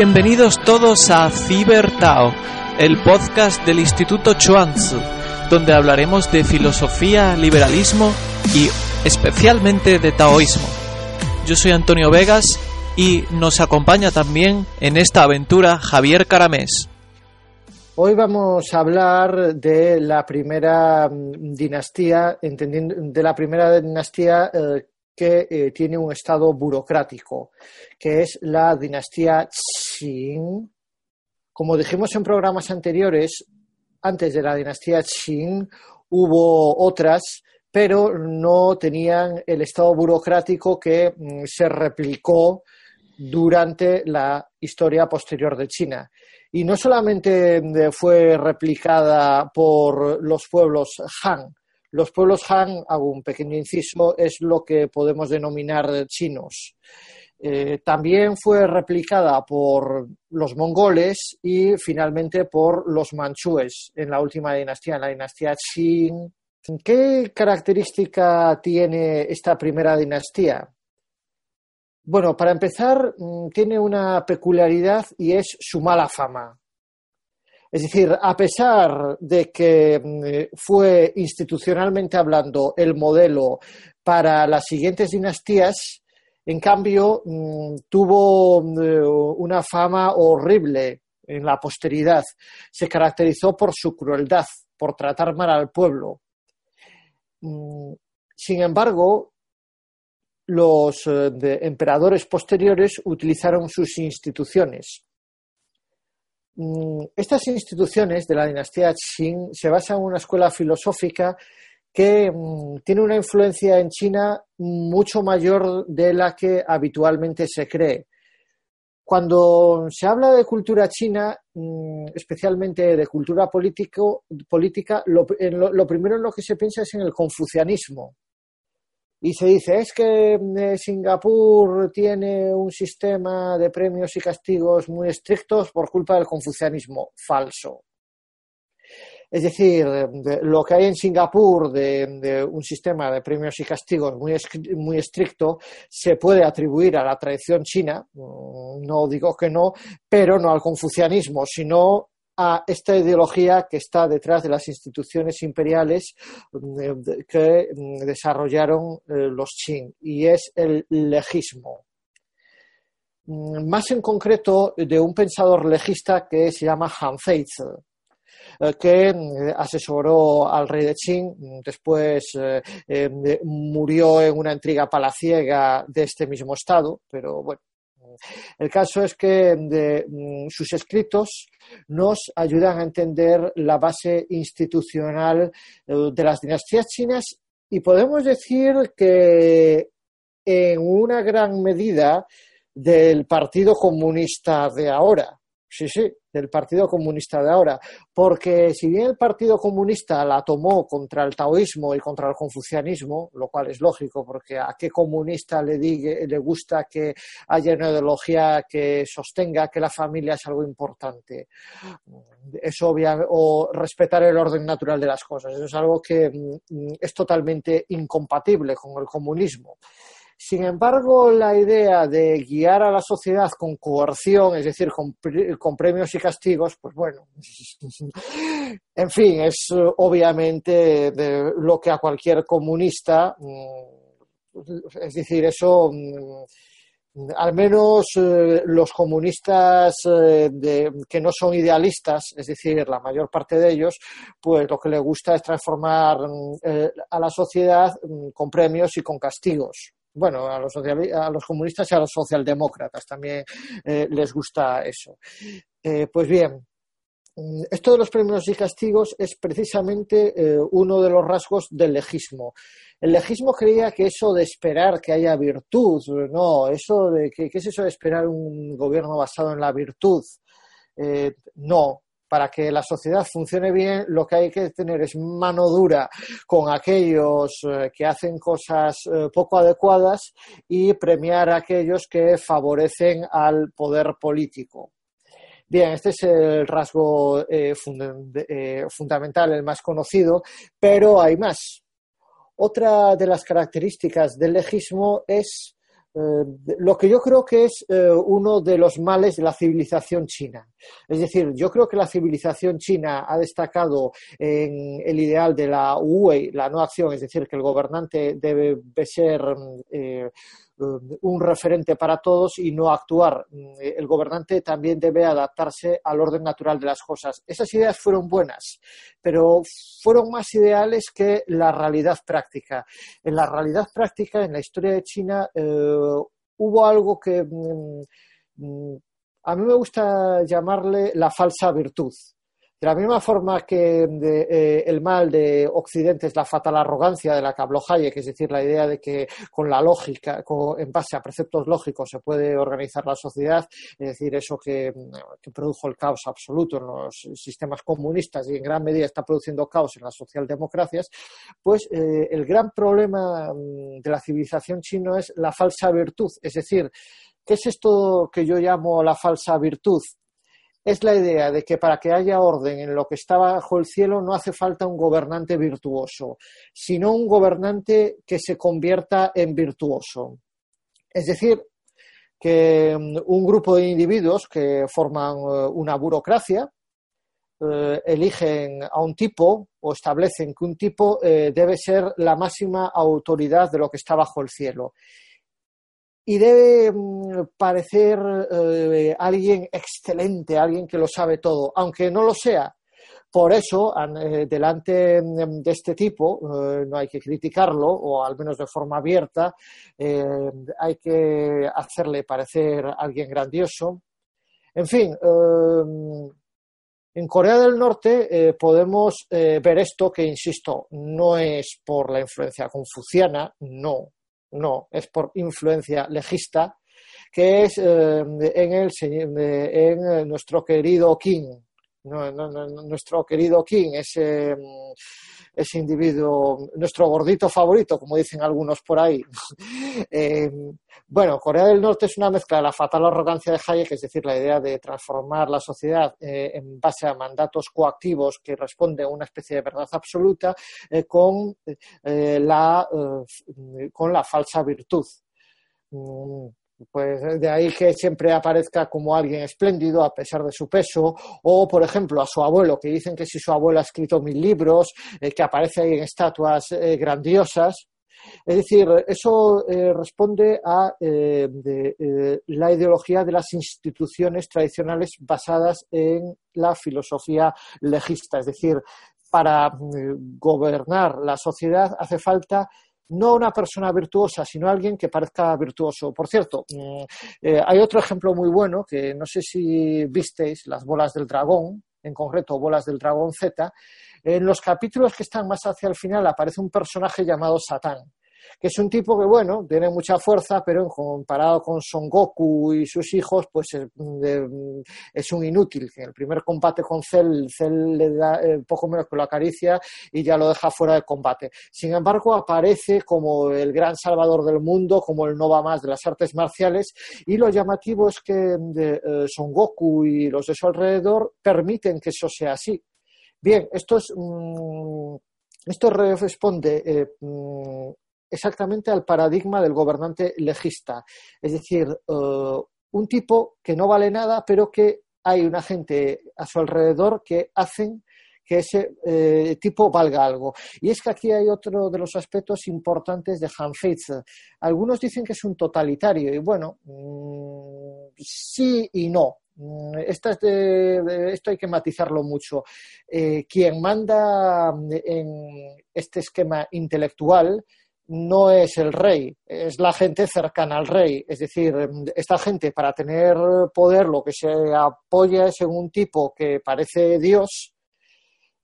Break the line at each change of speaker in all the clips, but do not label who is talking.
Bienvenidos todos a Tao, el podcast del Instituto Chuanzi, donde hablaremos de filosofía, liberalismo y especialmente de taoísmo. Yo soy Antonio Vegas y nos acompaña también en esta aventura Javier Caramés.
Hoy vamos a hablar de la primera mm, dinastía, entendiendo de la primera dinastía eh, que eh, tiene un estado burocrático, que es la dinastía Qing. Como dijimos en programas anteriores, antes de la dinastía Qing hubo otras, pero no tenían el estado burocrático que mm, se replicó durante la historia posterior de China. Y no solamente mm, fue replicada por los pueblos Han, los pueblos Han, hago un pequeño inciso, es lo que podemos denominar chinos. Eh, también fue replicada por los mongoles y finalmente por los manchúes en la última dinastía, en la dinastía Qing. ¿Qué característica tiene esta primera dinastía? Bueno, para empezar, mm, tiene una peculiaridad y es su mala fama. Es decir, a pesar de que mm, fue institucionalmente hablando el modelo para las siguientes dinastías, en cambio mm, tuvo mm, una fama horrible en la posteridad. Se caracterizó por su crueldad, por tratar mal al pueblo. Sin embargo, los eh, emperadores posteriores utilizaron sus instituciones Mm, estas instituciones de la dinastía Qing se basan en una escuela filosófica que mm, tiene una influencia en China mucho mayor de la que habitualmente se cree. Cuando se habla de cultura china, mm, especialmente de cultura política, lo, lo primero en lo que se piensa es en el confucianismo, y se dice, es que eh, Singapur tiene un sistema de premios y castigos muy estrictos por culpa del confucianismo. Falso. Es decir, lo que hay en Singapur de, un sistema de premios y castigos muy, muy estricto se puede atribuir a la tradición china, mm, no digo que no, pero no al confucianismo, sino a esta ideología que está detrás de las instituciones imperiales mm, que mm, desarrollaron eh, los Qing y es el legismo. Más en concreto de un pensador legista que se llama Han eh, que asesoró al rey de Qing, después eh, murió en una intriga palaciega de este mismo estado, pero bueno, el caso es que mm, sus escritos nos ayudan a entender la base institucional eh, de las dinastías chinas y podemos decir que en una gran medida del Partido Comunista de ahora. Sí, sí, del Partido Comunista de ahora. Porque si bien el Partido Comunista la tomó contra el taoísmo y contra el confucianismo, lo cual es lógico, porque a qué comunista le, le gusta que haya una ideología que sostenga que la familia es algo importante. Es obvio, o respetar el orden natural de las cosas. Eso es algo que mm, es totalmente incompatible con el comunismo. Sin embargo, la idea de guiar a la sociedad con coerción, es decir, con, premios y castigos, pues bueno, en fin, es obviamente de lo que a cualquier comunista, mm, es decir, eso mm, al menos eh, los comunistas eh, que no son idealistas, es decir, la mayor parte de ellos, pues lo que les gusta es transformar eh, a la sociedad mm, con premios y con castigos. Bueno, a los, a los comunistas y a los socialdemócratas también les gusta eso. pues bien, mm, esto de los premios y castigos es precisamente uno de los rasgos del legismo. El legismo creía que eso de esperar que haya virtud, no, eso de que, ¿qué es eso de esperar un gobierno basado en la virtud? Eh, no, para que la sociedad funcione bien, lo que hay que tener es mano dura con aquellos eh, que hacen cosas eh, poco adecuadas y premiar a aquellos que favorecen al poder político. Bien, este es el rasgo fundamental, el más conocido, pero hay más. Otra de las características del legismo es eh, lo que yo creo que es eh, uno de los males de la civilización china. Es decir, yo creo que la civilización china ha destacado en el ideal de la Wei, la no acción, es decir, que el gobernante debe ser eh, un referente para todos y no actuar. El gobernante también debe adaptarse al orden natural de las cosas. Esas ideas fueron buenas, pero fueron más ideales que la realidad práctica. En la realidad práctica, en la historia de China, eh, hubo algo que mm, mm, a mí me gusta llamarle la falsa virtud. De la misma forma que eh, el mal de Occidente es la fatal arrogancia de la que Hayek, es decir, la idea de que con la lógica, en base a preceptos lógicos, se puede organizar la sociedad, es decir, eso que, produjo el caos absoluto en los sistemas comunistas y en gran medida está produciendo caos en las socialdemocracias, pues eh, el gran problema mm, de la civilización chino es la falsa virtud, es decir, ¿Qué es esto que yo llamo la falsa virtud? Es la idea de que para que haya orden en lo que está bajo el cielo no hace falta un gobernante virtuoso, sino un gobernante que se convierta en virtuoso. Es decir, que mm, un grupo de individuos que forman eh, una burocracia eh, eligen a un tipo o establecen que un tipo eh, debe ser la máxima autoridad de lo que está bajo el cielo y debe mm, parecer eh, alguien excelente, alguien que lo sabe todo, aunque no lo sea. Por eso, eh, delante mm, de este tipo, eh, no hay que criticarlo, o al menos de forma abierta, hay que hacerle parecer alguien grandioso. En fin, en Corea del Norte podemos ver esto que, insisto, no es por la influencia confuciana, no, no, es por influencia legista, que es eh, en, el, en nuestro querido King, nuestro querido King, ese, ese individuo, nuestro gordito favorito, como dicen algunos por ahí. Eh, bueno, Corea del Norte es una mezcla de la fatal arrogancia de Hayek, es decir, la idea de transformar la sociedad eh, en base a mandatos coactivos que responden a una especie de verdad absoluta, eh, con, la, con la falsa virtud. Mm, pues de ahí que siempre aparezca como alguien espléndido a pesar de su peso, o por ejemplo a su abuelo, que dicen que si su abuelo ha escrito mil libros, eh, que aparece ahí en estatuas eh, grandiosas. Es decir, eso eh, responde a la ideología de las instituciones tradicionales basadas en la filosofía legista. Es decir, para gobernar la sociedad hace falta no una persona virtuosa, sino alguien que parezca virtuoso. Por cierto, mm, eh, hay otro ejemplo muy bueno que no sé si visteis, las bolas del dragón, en concreto bolas del dragón Z. En los capítulos que están más hacia el final aparece un personaje llamado Satán que es un tipo que, bueno, tiene mucha fuerza, pero comparado con Son Goku y sus hijos, pues es, un inútil. En el primer combate con Cell, Cell le da eh, poco menos que lo acaricia y ya lo deja fuera de combate. Sin embargo, aparece como el gran salvador del mundo, como el Nova más de las artes marciales, y lo llamativo es que eh, Son Goku y los de su alrededor permiten que eso sea así. Bien, esto es. Mm, esto responde eh, mm, exactamente al paradigma del gobernante legista. Es decir, eh, un tipo que no vale nada, pero que hay una gente a su alrededor que hacen que ese eh, tipo valga algo. Y es que aquí hay otro de los aspectos importantes de Hanfeiz. Algunos dicen que es un totalitario y bueno, mm, sí y no. Mm, es de, esto hay que matizarlo mucho. Eh, quien manda en este esquema intelectual no es el rey, es la gente cercana al rey. Es decir, esta gente para tener poder lo que se apoya es en un tipo que parece Dios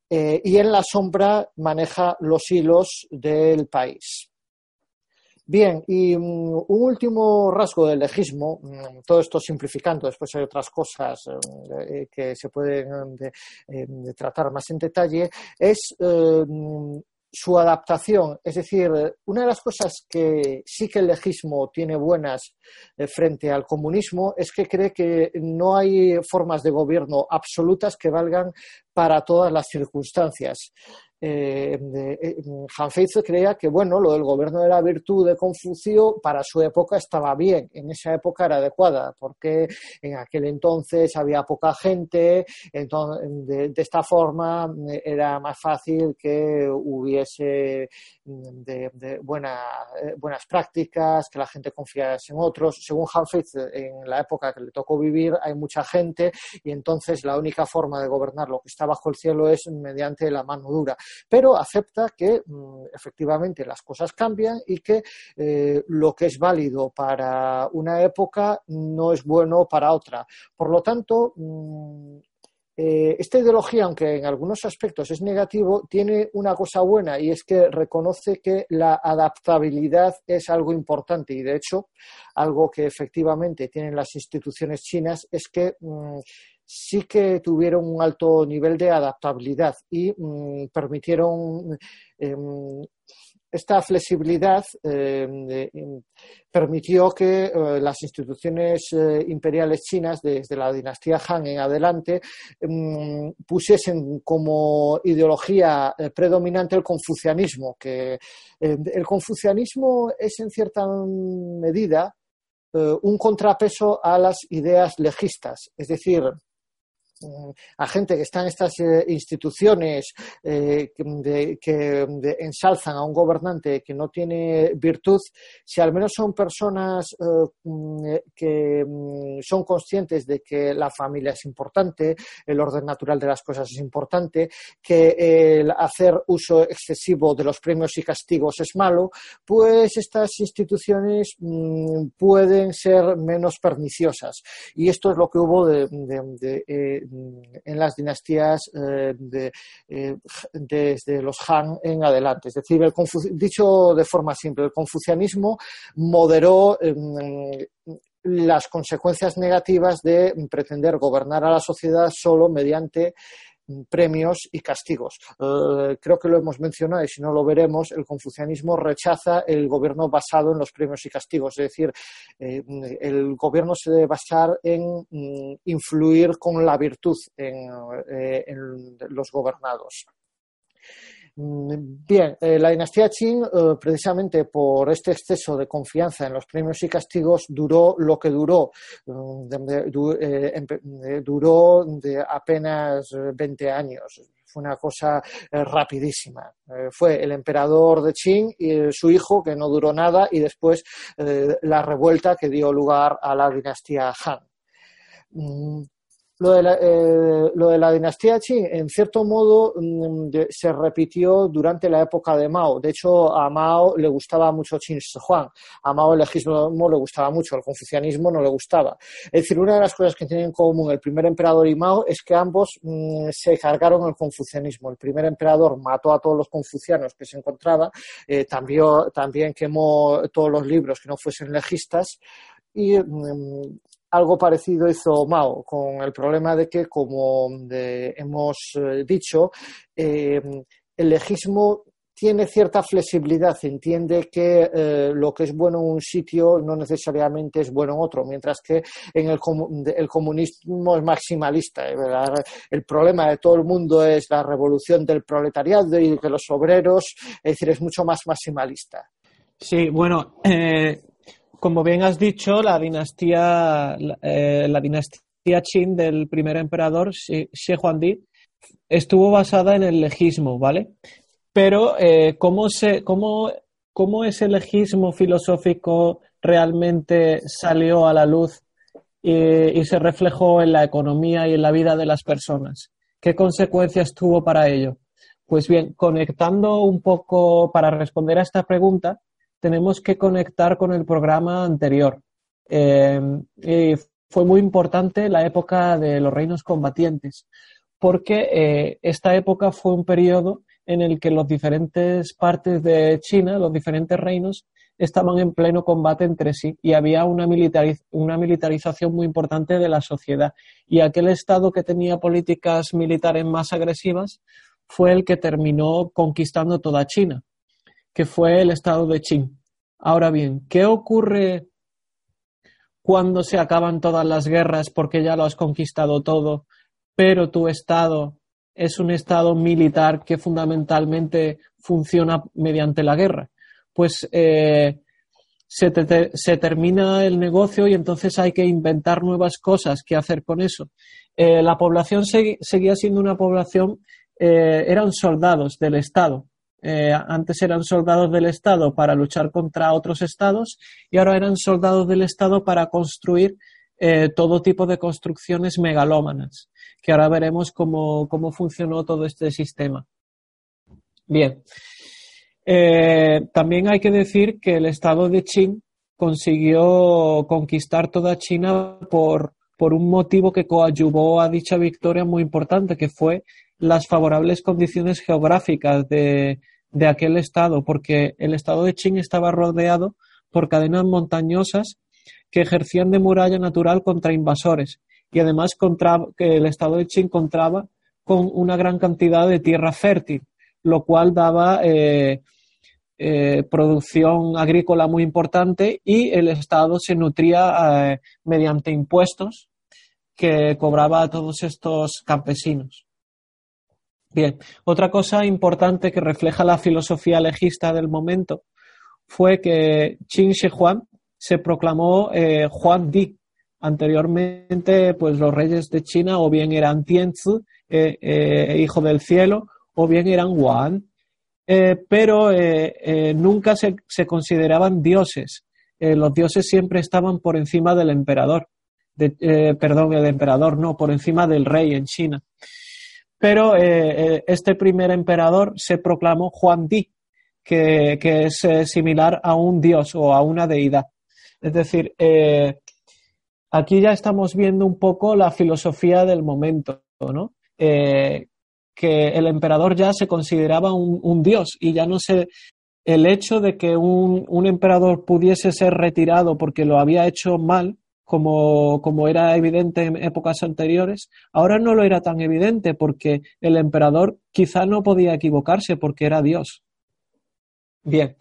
eh, y en la sombra maneja los hilos del país. Bien, y mm, un último rasgo del legismo, mm, todo esto simplificando, después hay otras cosas eh, que se pueden eh, tratar más en detalle, es su adaptación. Es decir, una de las cosas que sí que el legismo tiene buenas eh, frente al comunismo es que cree que no hay formas de gobierno absolutas que valgan para todas las circunstancias eh, eh creía que bueno, lo del gobierno de la virtud de Confucio para su época estaba bien, en esa época era adecuada, porque en aquel entonces había poca gente, entonces, de, esta forma eh, era más fácil que hubiese mm, de, buena, eh, buenas prácticas, que la gente confiase en otros. Según Hanfitz, en la época que le tocó vivir hay mucha gente y entonces la única forma de gobernar lo que está bajo el cielo es mediante la mano dura pero acepta que mm, efectivamente las cosas cambian y que eh, lo que es válido para una época no es bueno para otra. Por lo tanto, mm, eh, esta ideología, aunque en algunos aspectos es negativo, tiene una cosa buena y es que reconoce que la adaptabilidad es algo importante y, de hecho, algo que efectivamente tienen las instituciones chinas es que mm, sí que tuvieron un alto nivel de adaptabilidad y mm, permitieron em, esta flexibilidad em, em, permitió que eh, las instituciones eh, imperiales chinas, desde la dinastía Han en adelante, pusiesen como ideología eh, predominante el confucianismo, que el confucianismo es en cierta medida un contrapeso a las ideas legistas, es decir, a gente que está en estas eh, instituciones eh, que, ensalzan a un gobernante que no tiene virtud, si al menos son personas eh, mm, que mm, son conscientes de que la familia es importante, el orden natural de las cosas es importante, que el hacer uso excesivo de los premios y castigos es malo, pues estas instituciones mm, pueden ser menos perniciosas. Y esto es lo que hubo de, en las dinastías eh, eh, desde los Han en adelante. Es decir, dicho de forma simple, el confucianismo moderó em, las consecuencias negativas de pretender gobernar a la sociedad solo mediante premios y castigos. Eh, creo que lo hemos mencionado y si no lo veremos, el confucianismo rechaza el gobierno basado en los premios y castigos, es decir, eh, el gobierno se debe basar en mm, influir con la virtud en eh, los gobernados. Mm, bien, eh, la dinastía Qing, eh, precisamente por este exceso de confianza en los premios y castigos, duró lo que duró. Mm, eh, duró de apenas 20 años. Fue una cosa rapidísima. fue el emperador de Qing y su hijo, que no duró nada, y después la revuelta que dio lugar a la dinastía Han. Mm, lo de, la, eh, lo de la dinastía Qing, en cierto modo, mm, se repitió durante la época de Mao. De hecho, a Mao le gustaba mucho Qin Shi Huang. A Mao el legismo le gustaba mucho, el confucianismo no le gustaba. Es decir, una de las cosas que tienen en común el primer emperador y Mao es que ambos mm, se cargaron el confucianismo. El primer emperador mató a todos los confucianos que se encontraba, eh, también, también quemó todos los libros que no fuesen legistas y mm, algo parecido hizo Mao, con el problema de que, como hemos eh, dicho, eh, el legismo tiene cierta flexibilidad, entiende que eh, lo que es bueno en un sitio no necesariamente es bueno en otro, mientras que en el, comunismo es maximalista. El problema de todo el mundo es la revolución del proletariado y de los obreros, es decir, es mucho más maximalista.
Sí, bueno, como bien has dicho, la dinastía, la, eh, dinastía Qin del primer emperador, Shi Huangdi, estuvo basada en el legismo, ¿vale? Pero eh, ¿cómo, se, cómo, ¿cómo ese legismo filosófico realmente salió a la luz y, se reflejó en la economía y en la vida de las personas? ¿Qué consecuencias tuvo para ello? Pues bien, conectando un poco para responder a esta pregunta, tenemos que conectar con el programa anterior. Y fue muy importante la época de los reinos combatientes, porque eh, esta época fue un periodo en el que las diferentes partes de China, los diferentes reinos, estaban en pleno combate entre sí y había una militarización muy importante de la sociedad. Y aquel Estado que tenía políticas militares más agresivas fue el que terminó conquistando toda China que fue el estado de Qin. Ahora bien, ¿qué ocurre cuando se acaban todas las guerras porque ya lo has conquistado todo, pero tu estado es un estado militar que fundamentalmente funciona mediante la guerra? Pues eh, se, termina el negocio y entonces hay que inventar nuevas cosas que hacer con eso. Eh, la población seguía siendo una población, eh, eran soldados del Estado, eh, antes eran soldados del Estado para luchar contra otros estados y ahora eran soldados del Estado para construir eh, todo tipo de construcciones megalómanas, que ahora veremos cómo, cómo funcionó todo este sistema. Bien. Eh, también hay que decir que el Estado de Qin consiguió conquistar toda China por, por un motivo que coadyuvó a dicha victoria muy importante, que fue las favorables condiciones geográficas de, de aquel estado, porque el estado de Qing estaba rodeado por cadenas montañosas que ejercían de muralla natural contra invasores y además que el estado de Qing contaba con una gran cantidad de tierra fértil, lo cual daba eh, eh, producción agrícola muy importante y el Estado se nutría eh, mediante impuestos que cobraba a todos estos campesinos. Bien, otra cosa importante que refleja la filosofía legista del momento fue que Qin Shi Huang se proclamó eh, Di. Anteriormente, pues los reyes de China o bien eran Tianzi, eh, eh, hijo del cielo, o bien eran Wan, pero nunca se, consideraban dioses. los dioses siempre estaban por encima del emperador. perdón, el emperador no, por encima del rey en China pero eh, eh, este primer emperador se proclamó Juan Di, que, es eh, similar a un dios o a una deidad. Es decir, aquí ya estamos viendo un poco la filosofía del momento, ¿no? que el emperador ya se consideraba un, dios y ya no se. El hecho de que un, un emperador pudiese ser retirado porque lo había hecho mal, como, como era evidente en épocas anteriores, ahora no lo era tan evidente porque el emperador quizá no podía equivocarse porque era Dios. Bien.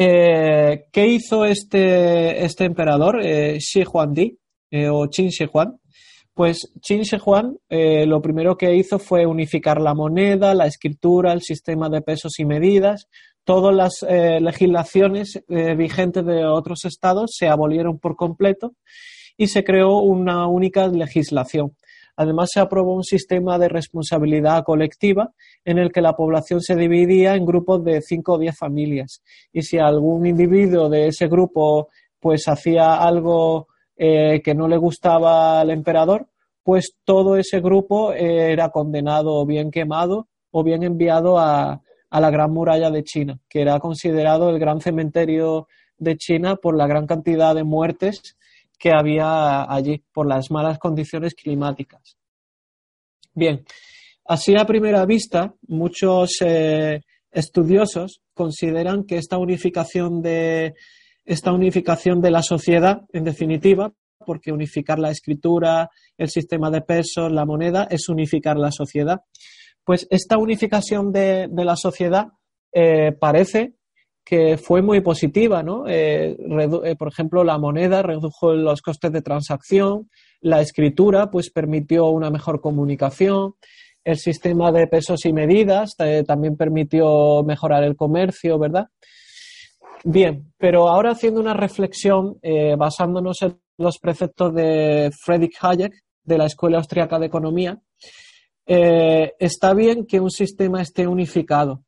Eh, ¿Qué hizo este, este emperador, eh, Shi Huangdi, eh, o Qin Shi Huang? Pues Qin Shi Huang lo primero que hizo fue unificar la moneda, la escritura, el sistema de pesos y medidas, todas las eh, legislaciones eh, vigentes de otros estados se abolieron por completo y se creó una única legislación. Además, se aprobó un sistema de responsabilidad colectiva en el que la población se dividía en grupos de cinco o diez familias. Y si algún individuo de ese grupo pues hacía algo eh, que no le gustaba al emperador, pues todo ese grupo era condenado o bien quemado o bien enviado a, a la Gran Muralla de China, que era considerado el gran cementerio de China por la gran cantidad de muertes que había allí, por las malas condiciones climáticas. Bien, así a primera vista, muchos eh, estudiosos consideran que esta unificación de esta unificación de la sociedad, en definitiva, porque unificar la escritura, el sistema de pesos, la moneda, es unificar la sociedad pues esta unificación de, la sociedad eh, parece que fue muy positiva, ¿no? Eh, eh, por ejemplo, la moneda redujo los costes de transacción, la escritura, pues permitió una mejor comunicación, el sistema de pesos y medidas también permitió mejorar el comercio, ¿verdad? Bien, pero ahora haciendo una reflexión basándonos en los preceptos de Friedrich Hayek de la Escuela Austriaca de Economía, Eh, está bien que un sistema esté unificado,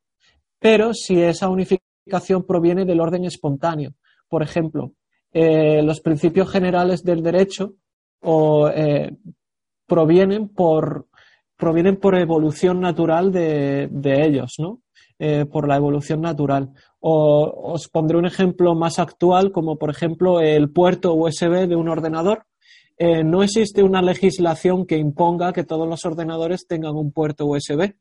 pero si esa unificación proviene del orden espontáneo. Por ejemplo, eh, los principios generales del derecho o, eh, provienen, por, provienen por evolución natural de, ellos, ¿no? por la evolución natural. O os pondré un ejemplo más actual, como por ejemplo el puerto USB de un ordenador eh, no existe una legislación que imponga que todos los ordenadores tengan un puerto USB,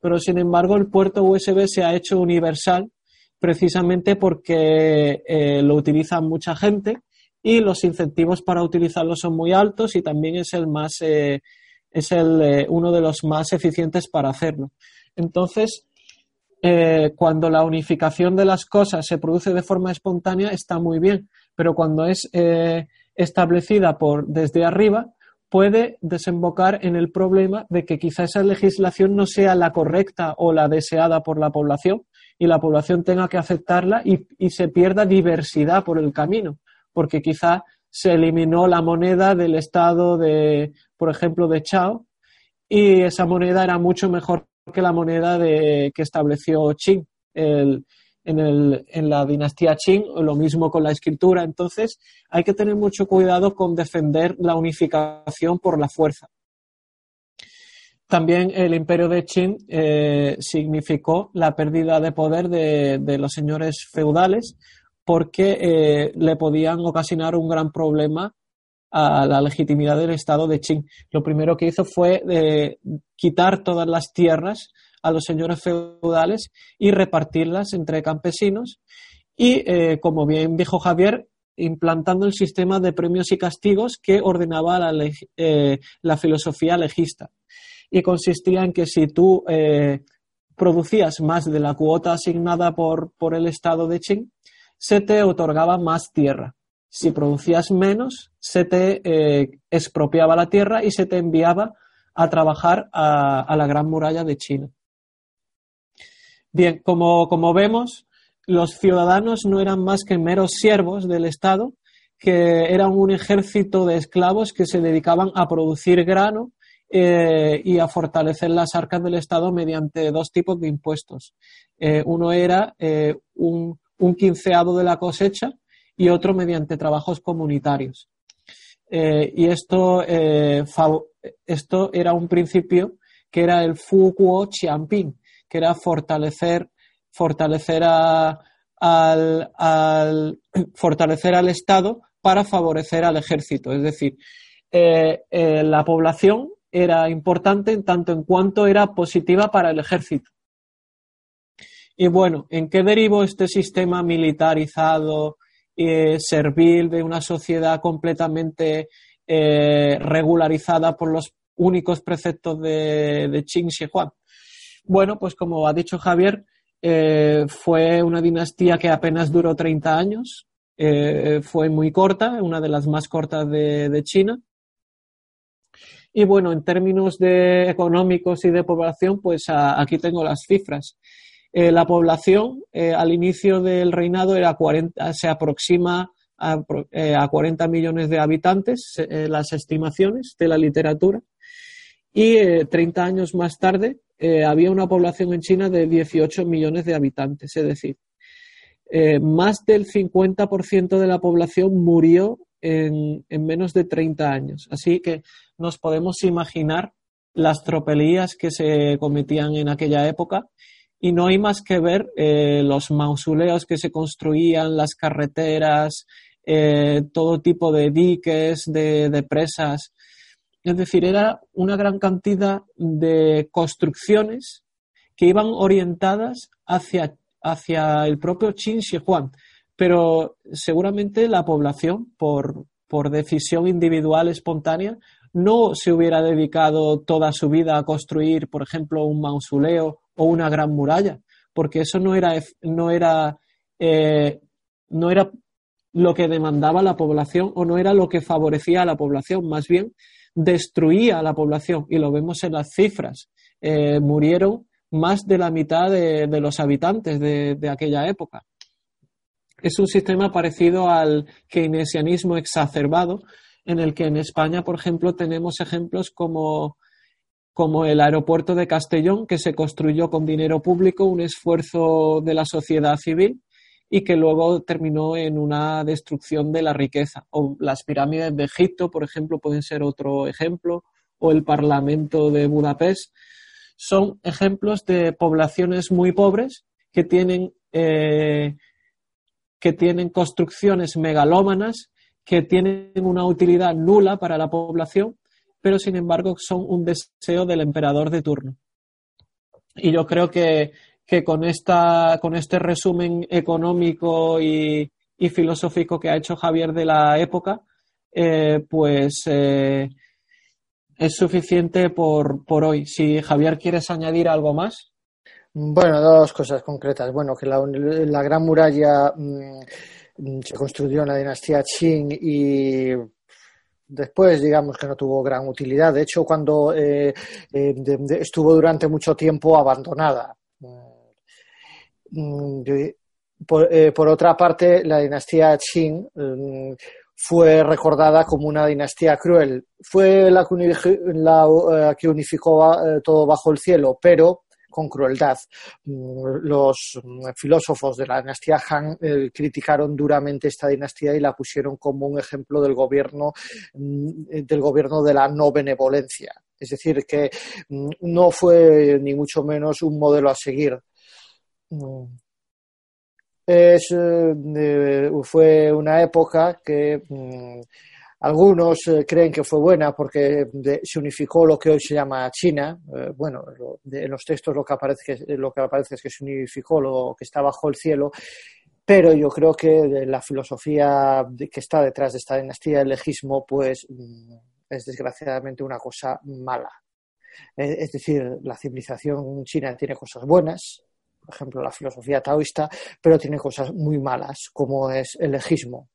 pero sin embargo el puerto USB se ha hecho universal precisamente porque eh, lo utiliza mucha gente y los incentivos para utilizarlo son muy altos y también es el más eh, es el, uno de los más eficientes para hacerlo. Entonces, cuando la unificación de las cosas se produce de forma espontánea está muy bien, pero cuando es establecida por desde arriba puede desembocar en el problema de que quizá esa legislación no sea la correcta o la deseada por la población y la población tenga que aceptarla y, se pierda diversidad por el camino, porque quizá se eliminó la moneda del estado de, por ejemplo, de Chao y esa moneda era mucho mejor que la moneda de, que estableció Qing, el, en, el, en la dinastía Qing, lo mismo con la escritura. Entonces, hay que tener mucho cuidado con defender la unificación por la fuerza. También el imperio de Qing eh, significó la pérdida de poder de, los señores feudales porque eh, le podían ocasionar un gran problema a la legitimidad del Estado de Qing. Lo primero que hizo fue eh, quitar todas las tierras a los señores feudales y repartirlas entre campesinos y, eh, como bien dijo Javier, implantando el sistema de premios y castigos que ordenaba la, eh, filosofía legista. Y consistía en que si tú eh, producías más de la cuota asignada por, por el Estado de Qing, se te otorgaba más tierra. Si producías menos, se te expropiaba la tierra y se te enviaba a trabajar a la Gran Muralla de China. Bien, como, como vemos, los ciudadanos no eran más que meros siervos del Estado, que eran un ejército de esclavos que se dedicaban a producir grano eh, y a fortalecer las arcas del Estado mediante dos tipos de impuestos. Eh, uno era eh, un, un, quinceado de la cosecha y otro mediante trabajos comunitarios. y esto, esto era un principio que era el Fu Guo que era fortalecer, fortalecer, al, fortalecer al Estado para favorecer al ejército. Es decir, eh, eh, la población era importante en tanto en cuanto era positiva para el ejército. Y bueno, ¿en qué derivó este sistema militarizado, eh, servil de una sociedad completamente regularizada por los únicos preceptos de, de Qin Shi Huang? Bueno, pues como ha dicho Javier, eh, fue una dinastía que apenas duró 30 años, eh, fue muy corta, una de las más cortas de, China. Y bueno, en términos de económicos y de población, pues aquí tengo las cifras. Eh, la población al inicio del reinado era 40, se aproxima a, a 40 millones de habitantes, las estimaciones de la literatura. Y 30 años más tarde eh, había una población en China de 18 millones de habitantes, es decir, eh, más del 50% de la población murió en, menos de 30 años. Así que nos podemos imaginar las tropelías que se cometían en aquella época y no hay más que ver eh, los mausoleos que se construían, las carreteras, todo tipo de diques, de presas. Es decir, era una gran cantidad de construcciones que iban orientadas hacia, hacia el propio Qin Shi Huang, pero seguramente la población, por, por decisión individual espontánea, no se hubiera dedicado toda su vida a construir, por ejemplo, un mausoleo o una gran muralla, porque eso no era, no era, eh, no era lo que demandaba la población o no era lo que favorecía a la población, más bien destruía a la población y lo vemos en las cifras. Eh, murieron más de la mitad de, los habitantes de, aquella época. Es un sistema parecido al keynesianismo exacerbado, en el que en España, por ejemplo, tenemos ejemplos como como el aeropuerto de Castellón, que se construyó con dinero público, un esfuerzo de la sociedad civil y que luego terminó en una destrucción de la riqueza. O las pirámides de Egipto, por ejemplo, pueden ser otro ejemplo, o el Parlamento de Budapest. Son ejemplos de poblaciones muy pobres que tienen, eh, que tienen construcciones megalómanas, que tienen una utilidad nula para la población pero sin embargo son un deseo del emperador de turno. Y yo creo que, con, esta, con este resumen económico y, filosófico que ha hecho Javier de la época, eh, pues eh, es suficiente por, por hoy. Si Javier quieres añadir algo más.
Bueno, dos cosas concretas. Bueno, que la, la Gran Muralla mm, se construyó en la dinastía Qing y Después, digamos que no tuvo gran utilidad. De hecho, cuando eh, eh, estuvo durante mucho tiempo abandonada. Mm, eh, por, otra parte, la dinastía Qing mm, fue recordada como una dinastía cruel. Fue la que unificó todo bajo el cielo, pero con crueldad. Mm, los mm, filósofos de la dinastía Han eh, criticaron duramente esta dinastía y la pusieron como un ejemplo del gobierno, mm, del gobierno de la no benevolencia. Es decir, que no fue ni mucho menos un modelo a seguir. Eh, fue una época que algunos eh, creen que fue buena porque se unificó lo que hoy se llama China. Eh, bueno, en los textos lo que, aparece, lo que aparece es que se unificó lo que está bajo el cielo, pero yo creo que la filosofía que está detrás de esta dinastía del legismo, pues mm, es desgraciadamente una cosa mala. Eh, es decir, la civilización china tiene cosas buenas, por ejemplo, la filosofía taoísta, pero tiene cosas muy malas, como es el legismo.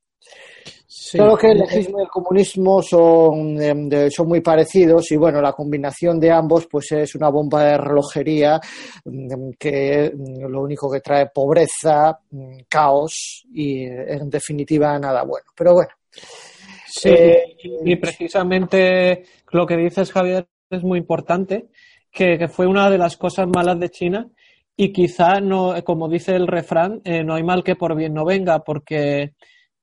Claro que el legismo y el comunismo son, em, son muy parecidos y bueno, la combinación de ambos pues es una bomba de relojería em, que em, lo único que trae pobreza, caos y en definitiva nada bueno. Pero bueno.
Sí, eh, y precisamente lo que dices Javier es muy importante, que, fue una de las cosas malas de China y quizá no, como dice el refrán, eh, no hay mal que por bien no venga, porque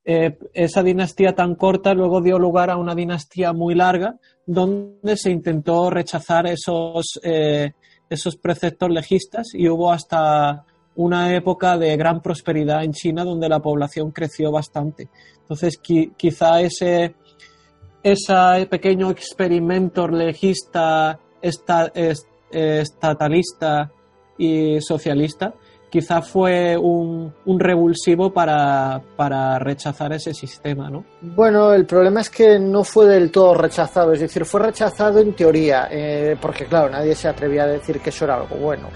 eh, esa dinastía tan corta luego dio lugar a una dinastía muy larga donde se intentó rechazar esos, eh, esos preceptos legistas y hubo hasta una época de gran prosperidad en China donde la población creció bastante. Entonces, quizá ese, ese pequeño experimento legista, estatalista y socialista quizá fue un, revulsivo para, rechazar ese sistema, ¿no?
Bueno, el problema es que no fue del todo rechazado, es decir, fue rechazado en teoría, eh, porque claro, nadie se atrevía a decir que eso era algo bueno,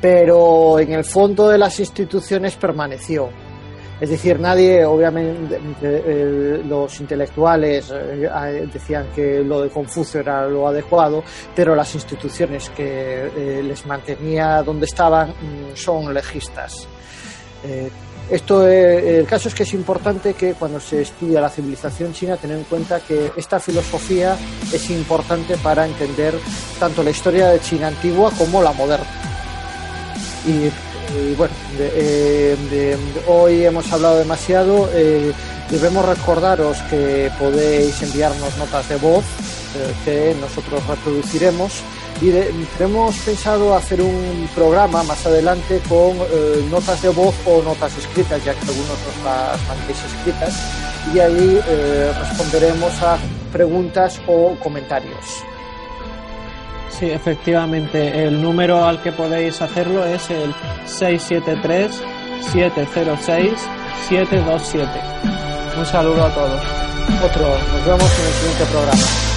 pero en el fondo de las instituciones permaneció. Es decir, nadie, obviamente, eh, los intelectuales eh, decían que lo de Confucio era lo adecuado, pero las instituciones que eh, les mantenía donde estaban mm, son legistas. Esto, el caso es que es importante que cuando se estudia la civilización china tener en cuenta que esta filosofía es importante para entender tanto la historia de China antigua como la moderna. Y y bueno, eh, hoy hemos hablado demasiado. Eh, debemos recordaros que podéis enviarnos notas de voz eh, que nosotros reproduciremos y tenemos pensado hacer un programa más adelante con notas de voz o notas escritas, ya que algunos nos las mandéis escritas, y ahí responderemos a preguntas o comentarios.
Sí, efectivamente. El número al que podéis hacerlo es el 673-706-727. Un saludo a todos.
Otro. Nos vemos en el siguiente programa.